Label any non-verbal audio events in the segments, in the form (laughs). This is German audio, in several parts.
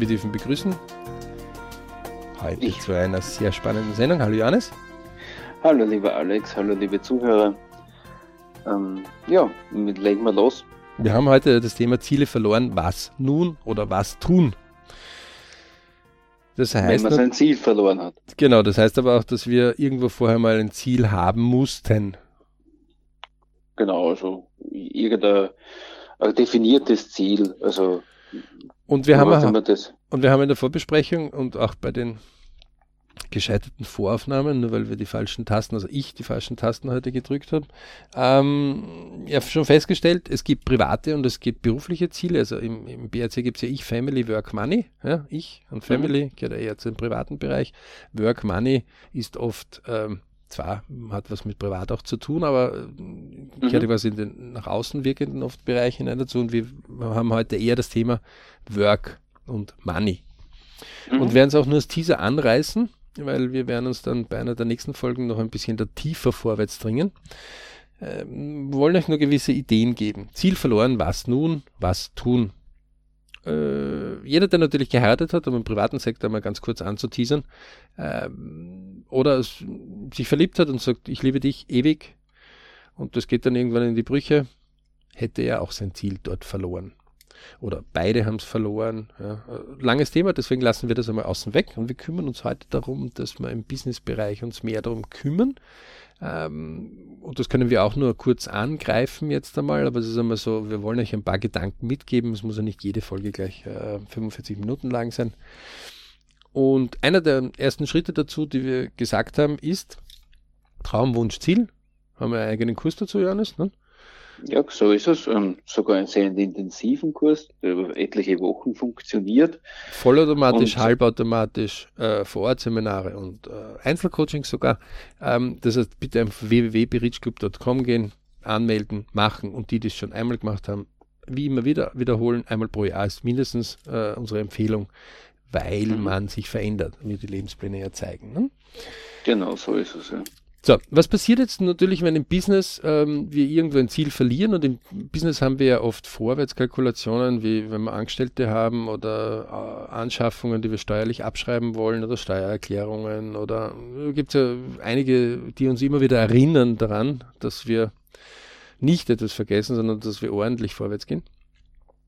Wir dürfen begrüßen heute ich. zu einer sehr spannenden Sendung. Hallo Johannes. Hallo lieber Alex, hallo liebe Zuhörer. Ähm, ja, legen wir los. Wir haben heute das Thema Ziele verloren. Was nun oder was tun? Das heißt, Wenn man sein Ziel verloren hat. Genau, das heißt aber auch, dass wir irgendwo vorher mal ein Ziel haben mussten. Genau, also irgendein definiertes Ziel. Also und wir, haben, und wir haben in der Vorbesprechung und auch bei den gescheiterten Voraufnahmen, nur weil wir die falschen Tasten, also ich die falschen Tasten heute gedrückt habe, ähm, ja schon festgestellt, es gibt private und es gibt berufliche Ziele. Also im, im BRC gibt es ja ich, Family, Work, Money. Ja, ich und Family mhm. gehört eher zum privaten Bereich. Work, Money ist oft ähm, zwar hat was mit privat auch zu tun, aber äh, mhm. gehört quasi in den nach außen wirkenden oft Bereich hinein dazu und wir haben heute eher das Thema Work und Money. Mhm. Und werden es auch nur als Teaser anreißen, weil wir werden uns dann bei einer der nächsten Folgen noch ein bisschen da tiefer vorwärts dringen. Ähm, wollen euch nur gewisse Ideen geben. Ziel verloren, was nun, was tun. Äh, jeder, der natürlich geheiratet hat, um im privaten Sektor mal ganz kurz anzuteasern, ähm, oder sich verliebt hat und sagt, ich liebe dich ewig, und das geht dann irgendwann in die Brüche, hätte er auch sein Ziel dort verloren oder beide haben es verloren. Ja. Langes Thema, deswegen lassen wir das einmal außen weg und wir kümmern uns heute darum, dass wir im Businessbereich uns mehr darum kümmern. Ähm, und das können wir auch nur kurz angreifen jetzt einmal, aber es ist einmal so, wir wollen euch ein paar Gedanken mitgeben. Es muss ja nicht jede Folge gleich äh, 45 Minuten lang sein. Und einer der ersten Schritte dazu, die wir gesagt haben, ist Traum, Wunsch, Ziel. Haben wir einen eigenen Kurs dazu, Johannes? Ne? Ja, so ist es. Ähm, sogar einen sehr intensiven Kurs, der über etliche Wochen funktioniert. Vollautomatisch, und, halbautomatisch, äh, Vorortseminare und äh, Einzelcoaching sogar. Ähm, das heißt, bitte einfach www.berichclub.com gehen, anmelden, machen und die, die es schon einmal gemacht haben, wie immer wieder wiederholen. Einmal pro Jahr ist mindestens äh, unsere Empfehlung, weil mhm. man sich verändert, wie die Lebenspläne ja zeigen. Ne? Genau, so ist es. Ja. So, was passiert jetzt natürlich, wenn im Business ähm, wir irgendwo ein Ziel verlieren und im Business haben wir ja oft Vorwärtskalkulationen, wie wenn wir Angestellte haben oder äh, Anschaffungen, die wir steuerlich abschreiben wollen oder Steuererklärungen oder äh, gibt es ja einige, die uns immer wieder erinnern daran, dass wir nicht etwas vergessen, sondern dass wir ordentlich vorwärts gehen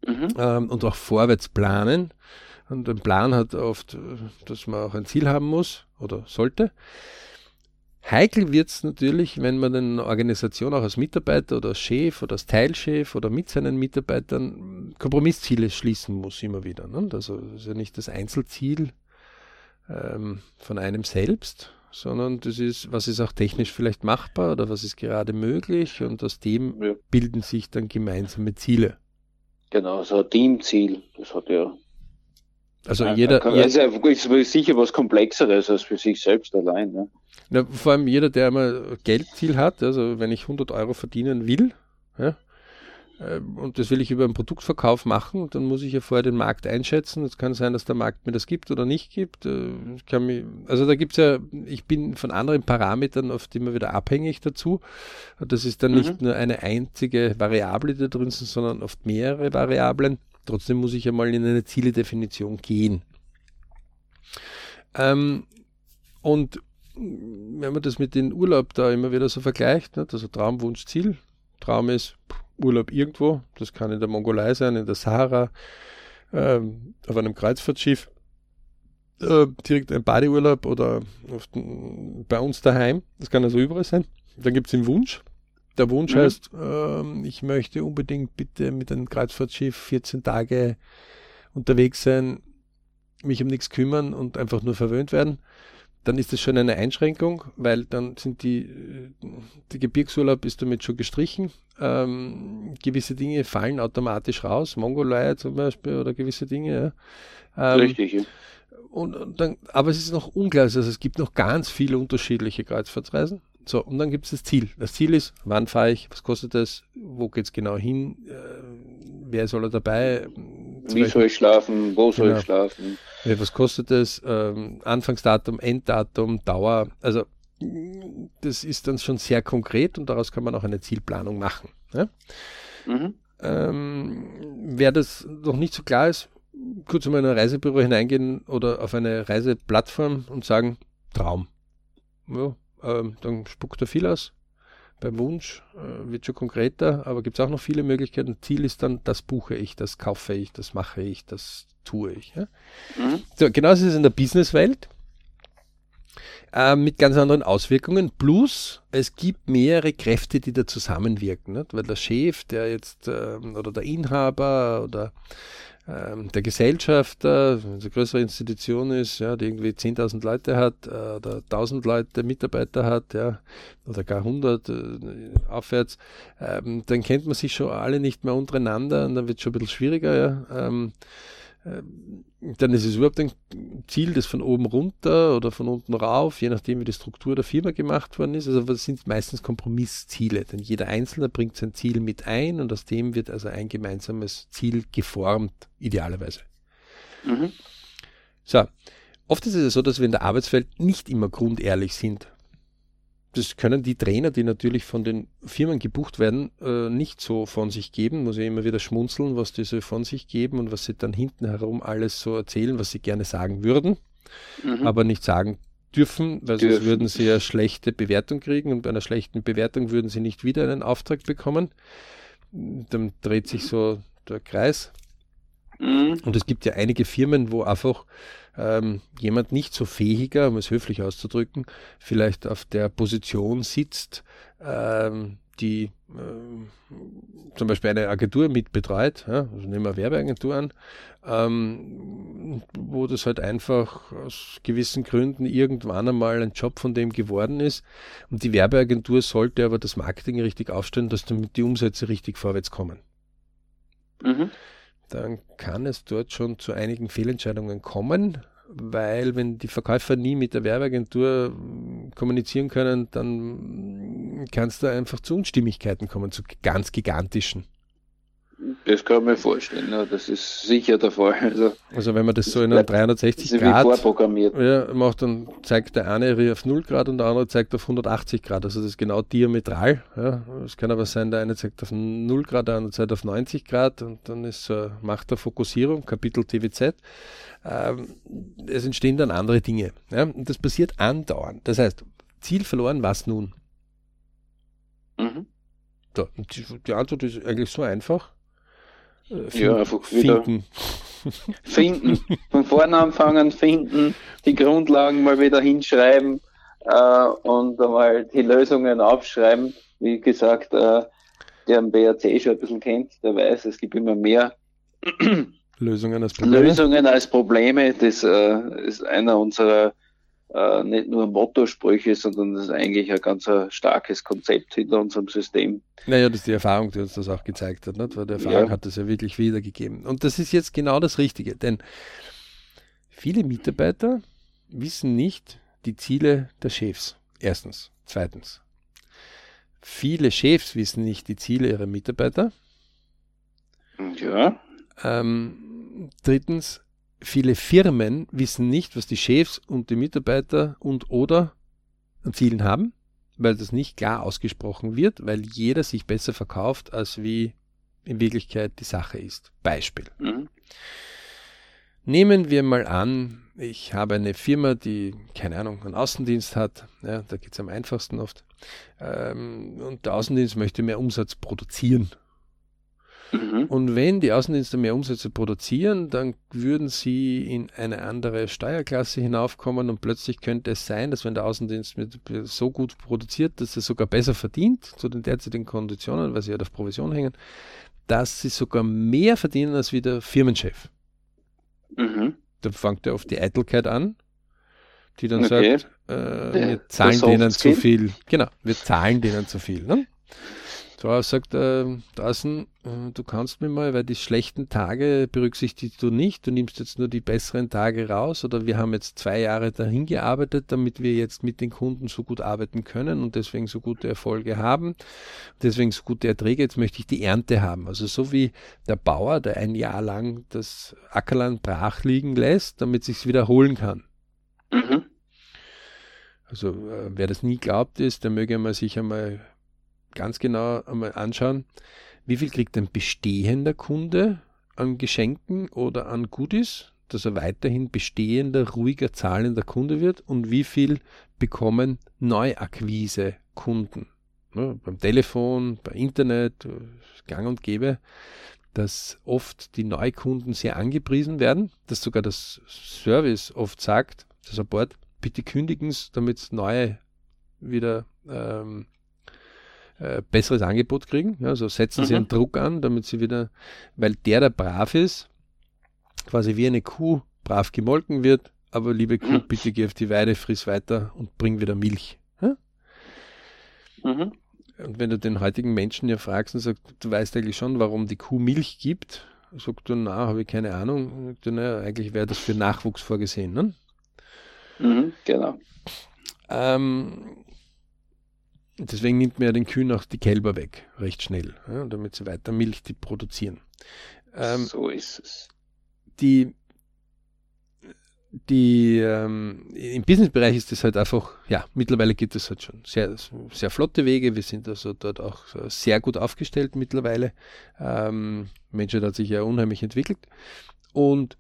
mhm. ähm, und auch vorwärts planen. Und ein Plan hat oft, äh, dass man auch ein Ziel haben muss oder sollte. Heikel wird es natürlich, wenn man eine Organisation auch als Mitarbeiter oder als Chef oder als Teilchef oder mit seinen Mitarbeitern Kompromissziele schließen muss, immer wieder. Ne? Also das ist ja nicht das Einzelziel ähm, von einem selbst, sondern das ist, was ist auch technisch vielleicht machbar oder was ist gerade möglich und aus dem ja. bilden sich dann gemeinsame Ziele. Genau, so ein Teamziel, das hat ja also ja, jeder. Kann, also ist sicher was Komplexeres als für sich selbst allein. Ne? Ja, vor allem jeder, der einmal Geldziel hat, also wenn ich 100 Euro verdienen will, ja, ähm, und das will ich über einen Produktverkauf machen, dann muss ich ja vorher den Markt einschätzen. Es kann sein, dass der Markt mir das gibt oder nicht gibt. Äh, mich, also da gibt es ja, ich bin von anderen Parametern oft immer wieder abhängig dazu. Das ist dann mhm. nicht nur eine einzige Variable, die da drin sind, sondern oft mehrere Variablen. Trotzdem muss ich ja mal in eine Zieledefinition gehen. Ähm, und wenn man das mit dem Urlaub da immer wieder so vergleicht, ne, also Traum, Wunsch, Ziel. Traum ist Urlaub irgendwo, das kann in der Mongolei sein, in der Sahara, ähm, auf einem Kreuzfahrtschiff, äh, direkt ein Badeurlaub oder auf, bei uns daheim, das kann also überall sein. Dann gibt es den Wunsch, der Wunsch mhm. heißt, ähm, ich möchte unbedingt bitte mit einem Kreuzfahrtschiff 14 Tage unterwegs sein, mich um nichts kümmern und einfach nur verwöhnt werden. Dann ist das schon eine Einschränkung, weil dann sind die, der Gebirgsurlaub ist damit schon gestrichen. Ähm, gewisse Dinge fallen automatisch raus, Mongolei zum Beispiel oder gewisse Dinge. Ja. Ähm, Richtig, ja. Und, und dann, aber es ist noch unklar, also es gibt noch ganz viele unterschiedliche Kreuzfahrtsreisen. So, und dann gibt es das Ziel. Das Ziel ist, wann fahre ich, was kostet das, wo geht es genau hin, äh, wer soll er dabei? Wie soll ich schlafen, wo soll genau. ich schlafen? Ja, was kostet das, ähm, Anfangsdatum, Enddatum, Dauer, also das ist dann schon sehr konkret und daraus kann man auch eine Zielplanung machen. Ja? Mhm. Ähm, wer das noch nicht so klar ist, kurz in ein Reisebüro hineingehen oder auf eine Reiseplattform und sagen, Traum. Ja, ähm, dann spuckt er viel aus. Beim Wunsch äh, wird schon konkreter, aber gibt es auch noch viele Möglichkeiten. Ziel ist dann, das buche ich, das kaufe ich, das mache ich, das tue ich. Ja? Mhm. So, genauso ist es in der Businesswelt äh, mit ganz anderen Auswirkungen. Plus, es gibt mehrere Kräfte, die da zusammenwirken. Nicht? Weil der Chef, der jetzt, äh, oder der Inhaber oder ähm, der Gesellschafter, wenn es eine größere Institution ist, ja, die irgendwie 10.000 Leute hat äh, oder 1.000 Leute Mitarbeiter hat, ja, oder gar 100 äh, aufwärts, ähm, dann kennt man sich schon alle nicht mehr untereinander und dann wird es schon ein bisschen schwieriger. Ja. Ähm, dann ist es überhaupt ein Ziel, das von oben runter oder von unten rauf, je nachdem wie die Struktur der Firma gemacht worden ist. Also das sind meistens Kompromissziele, denn jeder Einzelne bringt sein Ziel mit ein und aus dem wird also ein gemeinsames Ziel geformt, idealerweise. Mhm. So, oft ist es so, dass wir in der Arbeitswelt nicht immer grundehrlich sind das können die Trainer, die natürlich von den Firmen gebucht werden, äh, nicht so von sich geben. Muss ich immer wieder schmunzeln, was die so von sich geben und was sie dann hinten herum alles so erzählen, was sie gerne sagen würden, mhm. aber nicht sagen dürfen, weil dürfen. sonst würden sie ja schlechte Bewertung kriegen und bei einer schlechten Bewertung würden sie nicht wieder einen Auftrag bekommen. Dann dreht sich so der Kreis. Mhm. Und es gibt ja einige Firmen, wo einfach ähm, jemand nicht so fähiger, um es höflich auszudrücken, vielleicht auf der Position sitzt, ähm, die äh, zum Beispiel eine Agentur mitbetreut, ja, also nehmen wir Werbeagentur an, ähm, wo das halt einfach aus gewissen Gründen irgendwann einmal ein Job von dem geworden ist. Und die Werbeagentur sollte aber das Marketing richtig aufstellen, dass damit die Umsätze richtig vorwärts kommen. Mhm dann kann es dort schon zu einigen Fehlentscheidungen kommen, weil wenn die Verkäufer nie mit der Werbeagentur kommunizieren können, dann kann es da einfach zu Unstimmigkeiten kommen, zu ganz gigantischen. Das kann man vorstellen, ja, das ist sicher der Fall. Also, also wenn man das, so in einem 360 Grad ja, macht, dann zeigt der eine auf 0 Grad und der andere zeigt auf 180 Grad. Also das ist genau diametral. Ja. Es kann aber sein, der eine zeigt auf 0 Grad, der andere zeigt auf 90 Grad und dann ist äh, Macht der Fokussierung, Kapitel TWZ. Ähm, es entstehen dann andere Dinge. Ja. Und das passiert andauernd. Das heißt, Ziel verloren, was nun? Mhm. So, die, die Antwort ist eigentlich so einfach Finden, ja, einfach wieder finden. (laughs) finden. Von vorne anfangen, finden, die Grundlagen mal wieder hinschreiben äh, und einmal die Lösungen aufschreiben. Wie gesagt, äh, der am BRC schon ein bisschen kennt, der weiß, es gibt immer mehr Lösungen als (clears throat) Probleme. Lösungen als Probleme. Das äh, ist einer unserer äh, nicht nur Motto-Sprüche, sondern das ist eigentlich ein ganz ein starkes Konzept hinter unserem System. Naja, das ist die Erfahrung, die uns das auch gezeigt hat, nicht? weil die Erfahrung ja. hat das ja wirklich wiedergegeben. Und das ist jetzt genau das Richtige, denn viele Mitarbeiter wissen nicht die Ziele der Chefs. Erstens. Zweitens. Viele Chefs wissen nicht die Ziele ihrer Mitarbeiter. Ja. Ähm, drittens, viele Firmen wissen nicht, was die Chefs und die Mitarbeiter und oder an Zielen haben, weil das nicht klar ausgesprochen wird, weil jeder sich besser verkauft, als wie in Wirklichkeit die Sache ist. Beispiel. Mhm. Nehmen wir mal an, ich habe eine Firma, die, keine Ahnung, einen Außendienst hat, ja, da geht es am einfachsten oft, ähm, und der Außendienst möchte mehr Umsatz produzieren Mhm. Und wenn die Außendienste mehr Umsätze produzieren, dann würden sie in eine andere Steuerklasse hinaufkommen und plötzlich könnte es sein, dass wenn der Außendienst mit, so gut produziert, dass er sogar besser verdient zu den derzeitigen Konditionen, weil sie ja halt auf Provision hängen, dass sie sogar mehr verdienen als wie der Firmenchef. Mhm. Dann fängt er auf die Eitelkeit an, die dann okay. sagt, äh, wir zahlen denen zu viel. Genau, wir zahlen denen zu viel. Ne? Da sagt äh, Dassen, äh, du kannst mir mal, weil die schlechten Tage berücksichtigst du nicht, du nimmst jetzt nur die besseren Tage raus oder wir haben jetzt zwei Jahre dahin gearbeitet, damit wir jetzt mit den Kunden so gut arbeiten können und deswegen so gute Erfolge haben, deswegen so gute Erträge, jetzt möchte ich die Ernte haben. Also so wie der Bauer, der ein Jahr lang das Ackerland brach liegen lässt, damit sich's wiederholen kann. Mhm. Also äh, wer das nie glaubt ist, der möge mal sich einmal ganz genau einmal anschauen, wie viel kriegt ein bestehender Kunde an Geschenken oder an Goodies, dass er weiterhin bestehender, ruhiger, zahlender Kunde wird und wie viel bekommen Neuakquise-Kunden. Ne, beim Telefon, beim Internet, gang und gäbe, dass oft die Neukunden sehr angepriesen werden, dass sogar das Service oft sagt, der Support, bitte kündigen Sie, damit neue wieder ähm, äh, besseres Angebot kriegen. Ja, also setzen Sie mhm. einen Druck an, damit Sie wieder, weil der, der brav ist, quasi wie eine Kuh brav gemolken wird, aber liebe Kuh, mhm. bitte geh auf die Weide, friss weiter und bring wieder Milch. Ja? Mhm. Und wenn du den heutigen Menschen ja fragst und sagst, du weißt eigentlich schon, warum die Kuh Milch gibt, sagt er, na, habe ich keine Ahnung. Sagt er, naja, eigentlich wäre das für Nachwuchs vorgesehen. Ne? Mhm, genau. Ähm, deswegen nimmt man ja den Kühen auch die Kälber weg, recht schnell, ja, damit sie weiter Milch produzieren. Ähm, so ist es. Die die ähm, im Businessbereich ist das halt einfach, ja, mittlerweile gibt es halt schon sehr, sehr flotte Wege. Wir sind also dort auch sehr gut aufgestellt mittlerweile. Ähm, Menschheit hat sich ja unheimlich entwickelt. Und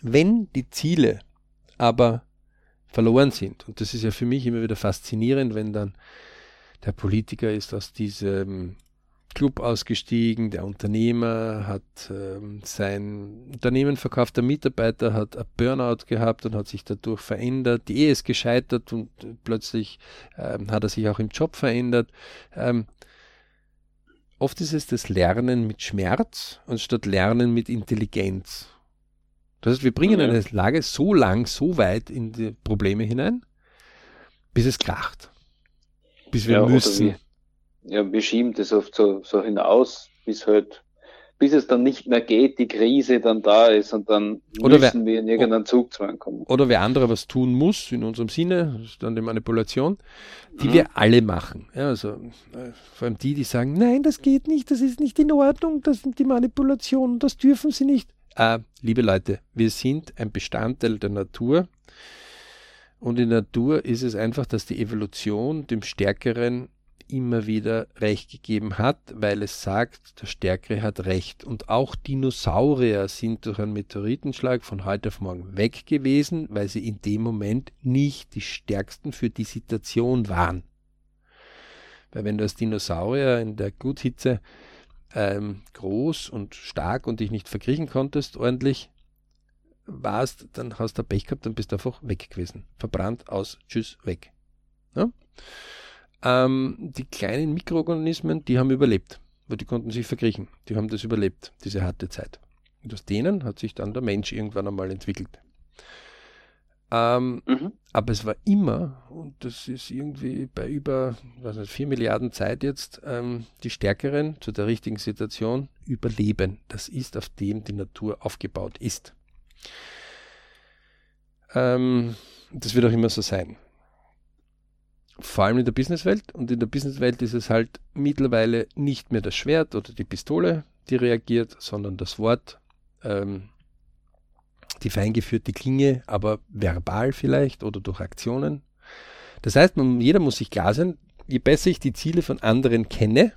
wenn die Ziele aber verloren sind, und das ist ja für mich immer wieder faszinierend, wenn dann der Politiker ist aus diesem Club ausgestiegen, der Unternehmer hat ähm, sein Unternehmen verkauft, der Mitarbeiter hat ein Burnout gehabt und hat sich dadurch verändert, die Ehe ist gescheitert und plötzlich ähm, hat er sich auch im Job verändert. Ähm, oft ist es das Lernen mit Schmerz anstatt Lernen mit Intelligenz. Das heißt, wir bringen eine Lage so lang, so weit in die Probleme hinein, bis es kracht. Bis wir ja, müssen ja, wir schieben das oft so, so hinaus, bis halt, bis es dann nicht mehr geht, die Krise dann da ist und dann oder müssen wer, wir in irgendeinen Zugzwang kommen. Oder wer andere was tun muss, in unserem Sinne, das ist dann die Manipulation, die mhm. wir alle machen. Ja, also äh, vor allem die, die sagen, nein, das geht nicht, das ist nicht in Ordnung, das sind die Manipulationen, das dürfen sie nicht. Äh, liebe Leute, wir sind ein Bestandteil der Natur. Und in der Natur ist es einfach, dass die Evolution dem Stärkeren immer wieder recht gegeben hat, weil es sagt, der Stärkere hat recht. Und auch Dinosaurier sind durch einen Meteoritenschlag von heute auf morgen weg gewesen, weil sie in dem Moment nicht die stärksten für die Situation waren. Weil wenn du als Dinosaurier in der Gluthitze ähm, groß und stark und dich nicht verkriechen konntest ordentlich, warst, dann hast du Pech gehabt, dann bist du einfach weg gewesen. Verbrannt, aus, tschüss, weg. Ja? Ähm, die kleinen Mikroorganismen, die haben überlebt, weil die konnten sich verkriechen. Die haben das überlebt, diese harte Zeit. Und aus denen hat sich dann der Mensch irgendwann einmal entwickelt. Ähm, mhm. Aber es war immer, und das ist irgendwie bei über was nicht, 4 Milliarden Zeit jetzt, ähm, die Stärkeren zu der richtigen Situation überleben. Das ist, auf dem die Natur aufgebaut ist. Ähm, das wird auch immer so sein vor allem in der Businesswelt. Und in der Businesswelt ist es halt mittlerweile nicht mehr das Schwert oder die Pistole, die reagiert, sondern das Wort, ähm, die feingeführte Klinge, aber verbal vielleicht oder durch Aktionen. Das heißt, man, jeder muss sich klar sein, je besser ich die Ziele von anderen kenne,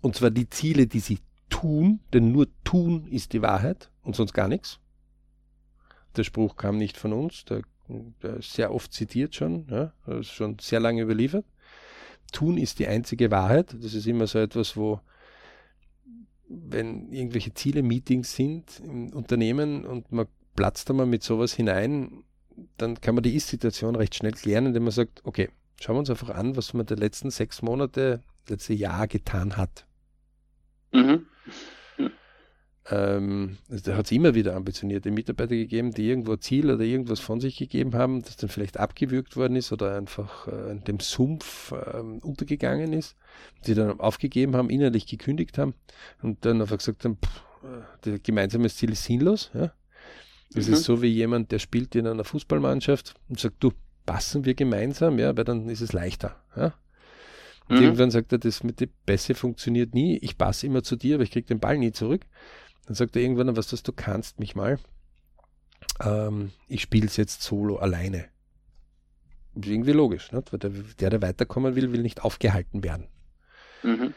und zwar die Ziele, die sie tun, denn nur tun ist die Wahrheit und sonst gar nichts. Der Spruch kam nicht von uns, der sehr oft zitiert schon, ja, schon sehr lange überliefert. Tun ist die einzige Wahrheit. Das ist immer so etwas, wo, wenn irgendwelche Ziele, Meetings sind im Unternehmen und man platzt da mal mit sowas hinein, dann kann man die Ist-Situation recht schnell klären, indem man sagt, okay, schauen wir uns einfach an, was man die letzten sechs Monate, letzte Jahr getan hat. Mhm. Ähm, da hat es immer wieder ambitionierte Mitarbeiter gegeben, die irgendwo Ziel oder irgendwas von sich gegeben haben, das dann vielleicht abgewürgt worden ist oder einfach äh, in dem Sumpf äh, untergegangen ist, die dann aufgegeben haben, innerlich gekündigt haben und dann einfach gesagt haben, pff, äh, das gemeinsame Ziel ist sinnlos. Ja? Das mhm. ist so wie jemand, der spielt in einer Fußballmannschaft und sagt, du, passen wir gemeinsam, ja, weil dann ist es leichter. Ja? Und mhm. irgendwann sagt er, das mit den Pässe funktioniert nie, ich passe immer zu dir, aber ich kriege den Ball nie zurück. Dann sagt er irgendwann, was das, du kannst mich mal. Ähm, ich spiele es jetzt solo alleine. Ist irgendwie logisch, weil der, der, der weiterkommen will, will nicht aufgehalten werden. Mhm.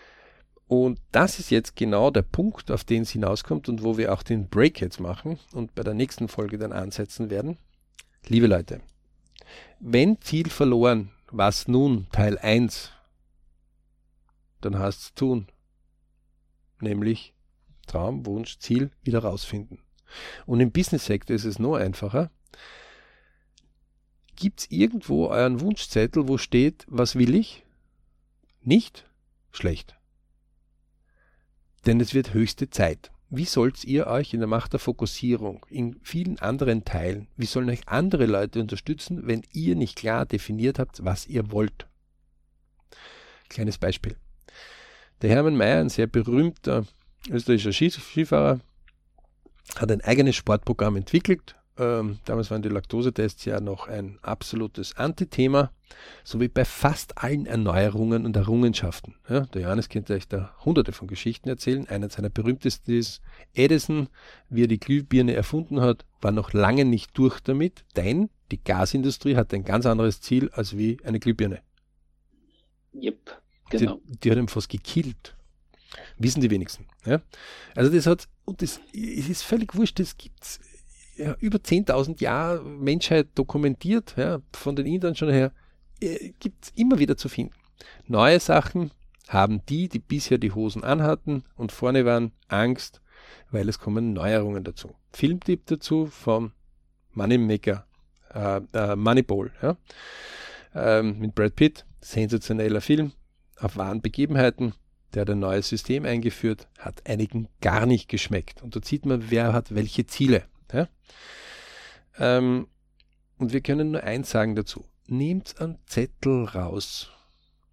Und das ist jetzt genau der Punkt, auf den es hinauskommt und wo wir auch den Break jetzt machen und bei der nächsten Folge dann ansetzen werden. Liebe Leute, wenn Ziel verloren, was nun Teil 1, dann heißt es tun. Nämlich Traum, Wunsch, Ziel wieder rausfinden. Und im Business-Sektor ist es noch einfacher. Gibt es irgendwo euren Wunschzettel, wo steht, was will ich? Nicht? Schlecht. Denn es wird höchste Zeit. Wie sollt ihr euch in der Macht der Fokussierung, in vielen anderen Teilen, wie sollen euch andere Leute unterstützen, wenn ihr nicht klar definiert habt, was ihr wollt? Kleines Beispiel. Der Hermann Mayer, ein sehr berühmter österreichischer Skifahrer, hat ein eigenes Sportprogramm entwickelt. Ähm, damals waren die Laktosetests ja noch ein absolutes Antithema, so wie bei fast allen Erneuerungen und Errungenschaften. Ja, der Johannes könnte euch da hunderte von Geschichten erzählen. Einer seiner berühmtesten ist Edison, wie er die Glühbirne erfunden hat, war noch lange nicht durch damit, denn die Gasindustrie hat ein ganz anderes Ziel als wie eine Glühbirne. Yep, genau. Die, die hat ihn fast gekillt. Wissen die wenigsten. Ja? Also das hat, und das es ist völlig wurscht, das gibt ja, über 10.000 Jahre Menschheit dokumentiert, ja, von den Indern schon her, äh, gibt es immer wieder zu finden. Neue Sachen haben die, die bisher die Hosen anhatten und vorne waren, Angst, weil es kommen Neuerungen dazu. Filmtipp dazu vom Moneymaker, äh, äh, Moneyball, ja, ähm, mit Brad Pitt, sensationeller Film auf wahren Begebenheiten der hat ein neues System eingeführt, hat einigen gar nicht geschmeckt. Und da sieht man, wer hat welche Ziele. Ja? Ähm, und wir können nur eins sagen dazu. Nehmt einen Zettel raus.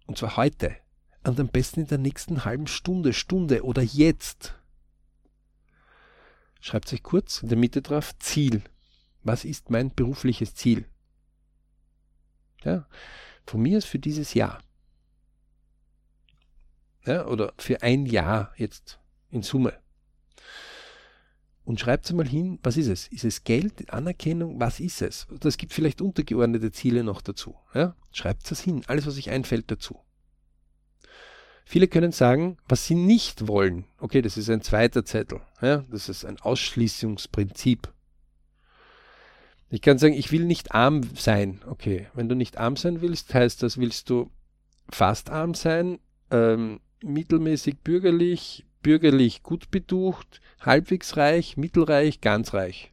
Und zwar heute. Und am besten in der nächsten halben Stunde, Stunde oder jetzt. Schreibt euch kurz in der Mitte drauf Ziel. Was ist mein berufliches Ziel? Ja, von mir ist für dieses Jahr ja, oder für ein Jahr jetzt in Summe. Und schreibt mal hin, was ist es? Ist es Geld, Anerkennung? Was ist es? Das gibt vielleicht untergeordnete Ziele noch dazu. Ja? Schreibt es hin, alles, was euch einfällt dazu. Viele können sagen, was sie nicht wollen. Okay, das ist ein zweiter Zettel. Ja? Das ist ein Ausschließungsprinzip. Ich kann sagen, ich will nicht arm sein. Okay, wenn du nicht arm sein willst, heißt das, willst du fast arm sein, ähm, mittelmäßig bürgerlich, bürgerlich gut betucht, halbwegs reich, mittelreich, ganz reich.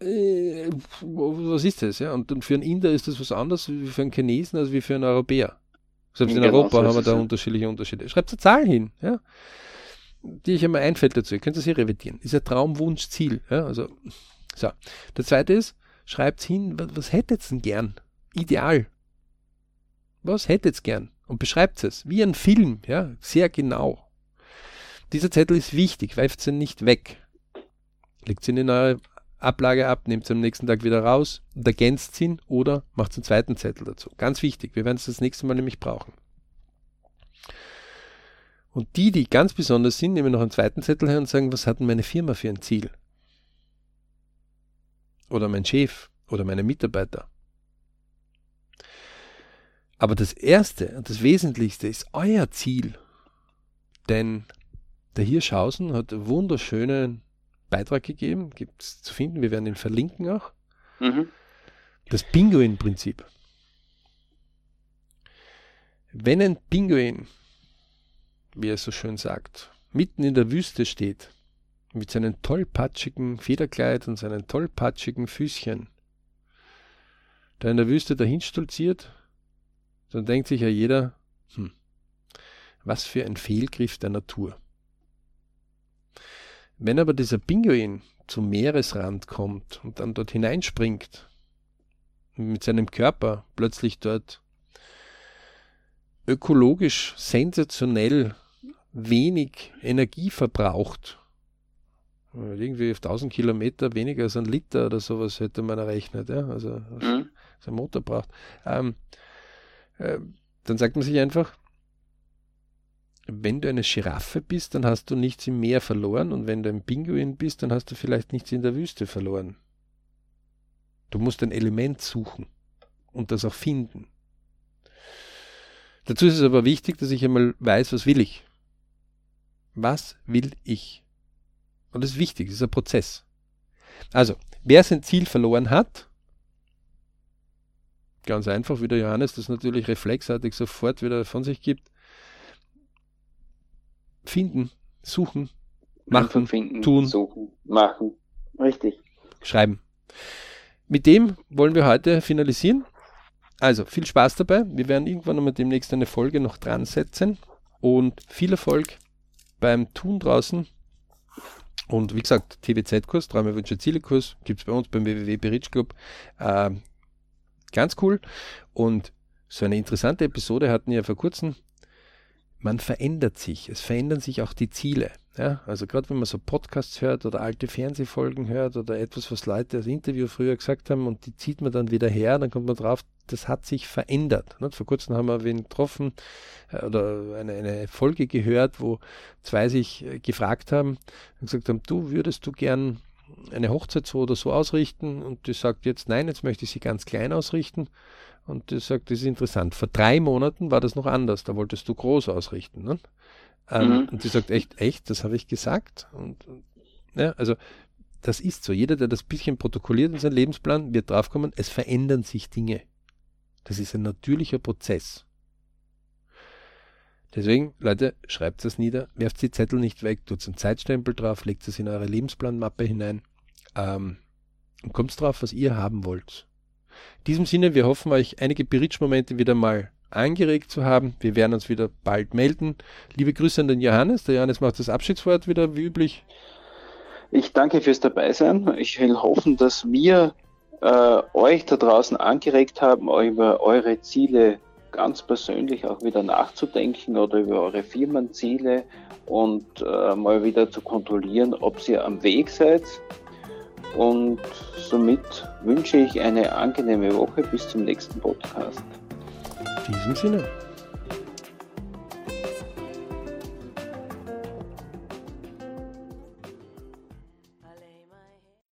Äh, was ist das? Ja? Und, und für einen Inder ist das was anderes wie für einen Chinesen als wie für einen Europäer. Selbst in genau, Europa so haben wir da ja. unterschiedliche Unterschiede. Schreibt eine Zahl hin, ja? die ich einmal einfällt dazu. Ihr könnt das hier revidieren. Ist ein Traumwunsch, Ziel. Ja? Also, so. Der zweite ist, schreibt hin, was, was hättet ihr denn gern? Ideal. Was hättet ihr gern? Und beschreibt es wie ein Film, ja, sehr genau. Dieser Zettel ist wichtig, weift ihn nicht weg. Legt ihn in eure Ablage ab, nehmt ihn am nächsten Tag wieder raus und ergänzt ihn oder macht einen zweiten Zettel dazu. Ganz wichtig, wir werden es das nächste Mal nämlich brauchen. Und die, die ganz besonders sind, nehmen noch einen zweiten Zettel her und sagen, was hat denn meine Firma für ein Ziel? Oder mein Chef oder meine Mitarbeiter. Aber das Erste und das Wesentlichste ist euer Ziel. Denn der Hirschhausen hat einen wunderschönen Beitrag gegeben, gibt es zu finden, wir werden ihn verlinken auch. Mhm. Das Pinguin-Prinzip. Wenn ein Pinguin, wie er so schön sagt, mitten in der Wüste steht, mit seinem tollpatschigen Federkleid und seinen tollpatschigen Füßchen, da in der Wüste dahin stolziert, dann denkt sich ja jeder, hm, was für ein Fehlgriff der Natur. Wenn aber dieser Pinguin zum Meeresrand kommt und dann dort hineinspringt, mit seinem Körper plötzlich dort ökologisch sensationell wenig Energie verbraucht, irgendwie auf 1000 Kilometer weniger als ein Liter oder sowas hätte man errechnet, ja, also mhm. sein Motor braucht. Ähm, äh, dann sagt man sich einfach, wenn du eine Giraffe bist, dann hast du nichts im Meer verloren und wenn du ein Pinguin bist, dann hast du vielleicht nichts in der Wüste verloren. Du musst ein Element suchen und das auch finden. Dazu ist es aber wichtig, dass ich einmal weiß, was will ich. Was will ich? Und das ist wichtig, das ist ein Prozess. Also, wer sein Ziel verloren hat, ganz einfach, wie der Johannes das natürlich reflexartig sofort wieder von sich gibt, finden, suchen, machen, finden, tun, suchen, machen. Richtig. Schreiben. Mit dem wollen wir heute finalisieren. Also viel Spaß dabei. Wir werden irgendwann einmal demnächst eine Folge noch dran setzen und viel Erfolg beim Tun draußen. Und wie gesagt, TWZ-Kurs, Träume, Wünsche, Ziele-Kurs gibt es bei uns beim www Berich Club. Äh, ganz cool. Und so eine interessante Episode hatten wir vor kurzem man verändert sich. Es verändern sich auch die Ziele. Ja? Also gerade wenn man so Podcasts hört oder alte Fernsehfolgen hört oder etwas, was Leute als Interview früher gesagt haben und die zieht man dann wieder her, dann kommt man drauf, das hat sich verändert. Nicht? Vor kurzem haben wir wen getroffen äh, oder eine, eine Folge gehört, wo zwei sich äh, gefragt haben und gesagt haben, du würdest du gern eine Hochzeit so oder so ausrichten und die sagt jetzt nein, jetzt möchte ich sie ganz klein ausrichten und die sagt, das ist interessant. Vor drei Monaten war das noch anders, da wolltest du groß ausrichten. Ne? Ähm, mhm. Und sie sagt, echt, echt, das habe ich gesagt. Und, ja, also das ist so. Jeder, der das bisschen protokolliert in seinem Lebensplan, wird draufkommen, es verändern sich Dinge. Das ist ein natürlicher Prozess. Deswegen, Leute, schreibt das nieder, werft die Zettel nicht weg, tut einen Zeitstempel drauf, legt es in eure Lebensplanmappe hinein ähm, und kommt drauf, was ihr haben wollt. In diesem Sinne, wir hoffen euch einige Berichtsmomente wieder mal angeregt zu haben. Wir werden uns wieder bald melden. Liebe Grüße an den Johannes. Der Johannes macht das Abschiedswort wieder wie üblich. Ich danke fürs Dabeisein. Ich will hoffen, dass wir äh, euch da draußen angeregt haben, über eure Ziele ganz persönlich auch wieder nachzudenken oder über eure Firmenziele und äh, mal wieder zu kontrollieren, ob ihr am Weg seid und somit wünsche ich eine angenehme Woche bis zum nächsten Podcast. In diesem Sinne.